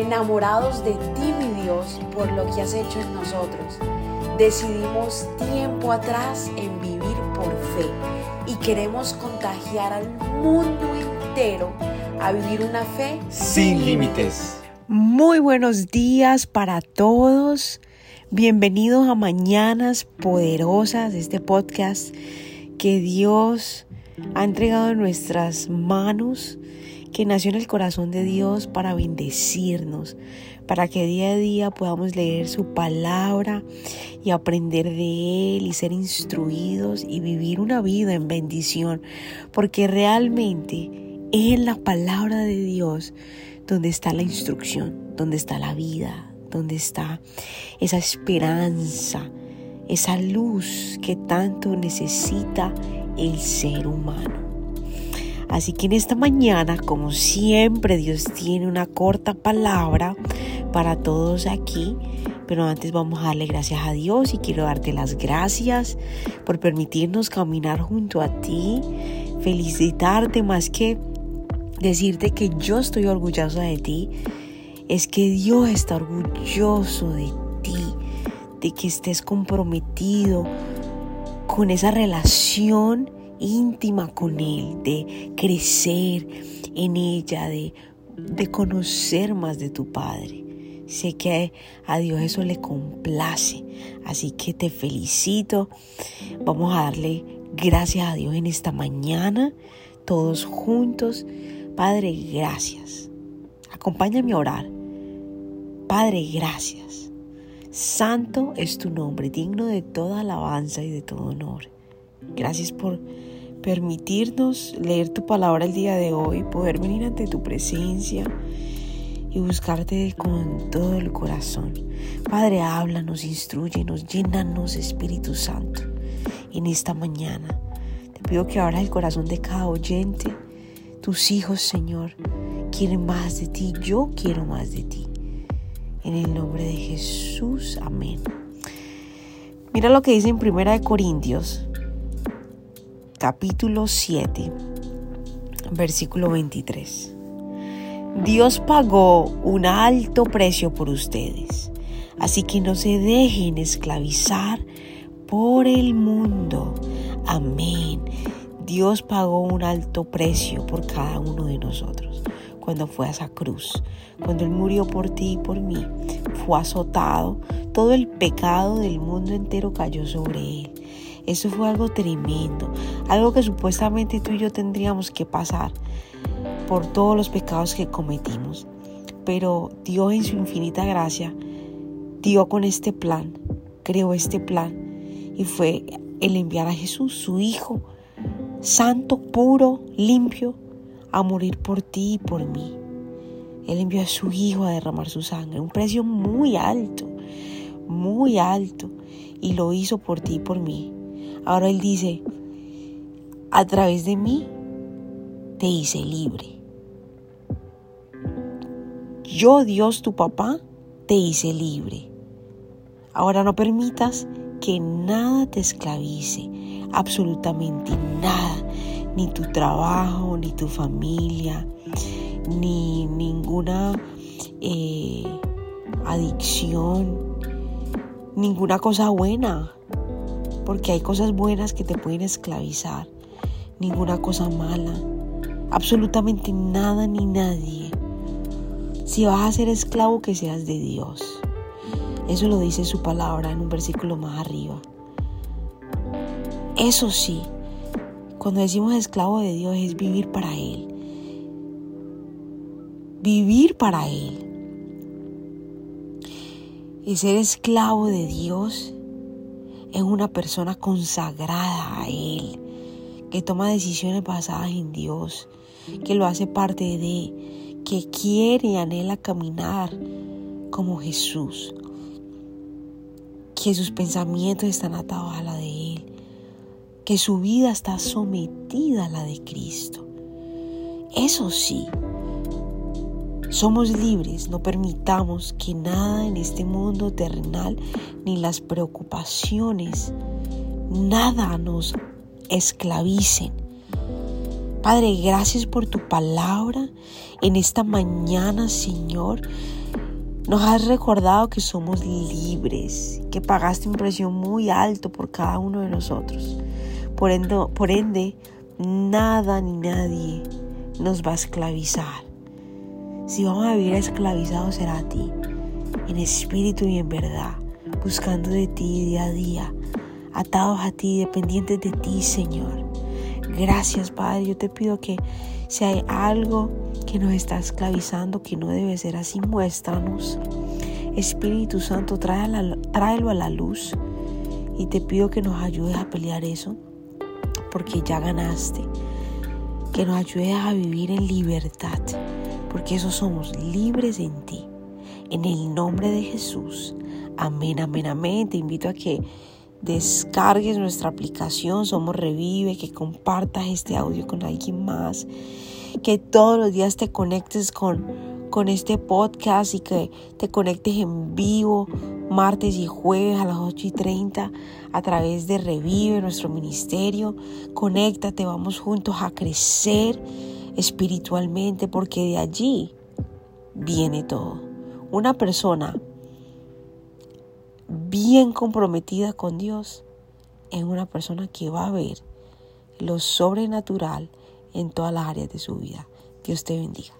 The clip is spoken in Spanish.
enamorados de ti, mi Dios, por lo que has hecho en nosotros. Decidimos tiempo atrás en vivir por fe y queremos contagiar al mundo entero a vivir una fe sin límites. Muy buenos días para todos. Bienvenidos a Mañanas Poderosas, este podcast que Dios ha entregado en nuestras manos, que nació en el corazón de Dios para bendecirnos, para que día a día podamos leer su palabra y aprender de Él y ser instruidos y vivir una vida en bendición, porque realmente es en la palabra de Dios donde está la instrucción, donde está la vida, donde está esa esperanza, esa luz que tanto necesita el ser humano. Así que en esta mañana, como siempre, Dios tiene una corta palabra para todos aquí. Pero antes vamos a darle gracias a Dios y quiero darte las gracias por permitirnos caminar junto a ti. Felicitarte más que decirte que yo estoy orgullosa de ti es que Dios está orgulloso de ti, de que estés comprometido con esa relación íntima con Él, de crecer en ella, de, de conocer más de tu Padre. Sé que a Dios eso le complace, así que te felicito. Vamos a darle gracias a Dios en esta mañana, todos juntos. Padre, gracias. Acompáñame a orar. Padre, gracias. Santo es tu nombre, digno de toda alabanza y de todo honor. Gracias por permitirnos leer tu palabra el día de hoy, poder venir ante tu presencia y buscarte con todo el corazón. Padre, háblanos, instruyenos, llénanos, Espíritu Santo, en esta mañana. Te pido que abras el corazón de cada oyente. Tus hijos, Señor, quieren más de ti. Yo quiero más de ti. En el nombre de Jesús, amén. Mira lo que dice en Primera de Corintios, capítulo 7, versículo 23. Dios pagó un alto precio por ustedes, así que no se dejen esclavizar por el mundo. Amén. Dios pagó un alto precio por cada uno de nosotros cuando fue a esa cruz, cuando Él murió por ti y por mí, fue azotado, todo el pecado del mundo entero cayó sobre Él. Eso fue algo tremendo, algo que supuestamente tú y yo tendríamos que pasar por todos los pecados que cometimos. Pero Dios en su infinita gracia dio con este plan, creó este plan y fue el enviar a Jesús, su Hijo, santo, puro, limpio, a morir por ti y por mí. Él envió a su Hijo a derramar su sangre, un precio muy alto, muy alto, y lo hizo por ti y por mí. Ahora Él dice, a través de mí te hice libre. Yo, Dios, tu papá, te hice libre. Ahora no permitas que nada te esclavice, absolutamente nada ni tu trabajo, ni tu familia, ni ninguna eh, adicción, ninguna cosa buena, porque hay cosas buenas que te pueden esclavizar, ninguna cosa mala, absolutamente nada ni nadie. Si vas a ser esclavo, que seas de Dios. Eso lo dice su palabra en un versículo más arriba. Eso sí, cuando decimos esclavo de Dios es vivir para Él. Vivir para Él. Y ser esclavo de Dios es una persona consagrada a Él, que toma decisiones basadas en Dios, que lo hace parte de, que quiere y anhela caminar como Jesús, que sus pensamientos están atados a la de Él, que su vida está sometida a la de Cristo. Eso sí, somos libres, no permitamos que nada en este mundo terrenal ni las preocupaciones, nada nos esclavicen. Padre, gracias por tu palabra en esta mañana, Señor. Nos has recordado que somos libres, que pagaste un precio muy alto por cada uno de nosotros. Por ende, por ende nada ni nadie nos va a esclavizar. Si vamos a vivir esclavizados será a ti, en espíritu y en verdad, buscando de ti día a día, atados a ti, dependientes de ti, Señor. Gracias, Padre. Yo te pido que si hay algo que nos está esclavizando, que no debe ser así, muéstranos. Espíritu Santo, tráelo a la luz y te pido que nos ayudes a pelear eso, porque ya ganaste. Que nos ayudes a vivir en libertad, porque eso somos libres en ti. En el nombre de Jesús. Amén, amén, amén. Te invito a que descargues nuestra aplicación Somos Revive, que compartas este audio con alguien más, que todos los días te conectes con, con este podcast y que te conectes en vivo martes y jueves a las 8 y 30 a través de Revive, nuestro ministerio. Conéctate, vamos juntos a crecer espiritualmente porque de allí viene todo. Una persona bien comprometida con Dios en una persona que va a ver lo sobrenatural en todas las áreas de su vida. Dios te bendiga.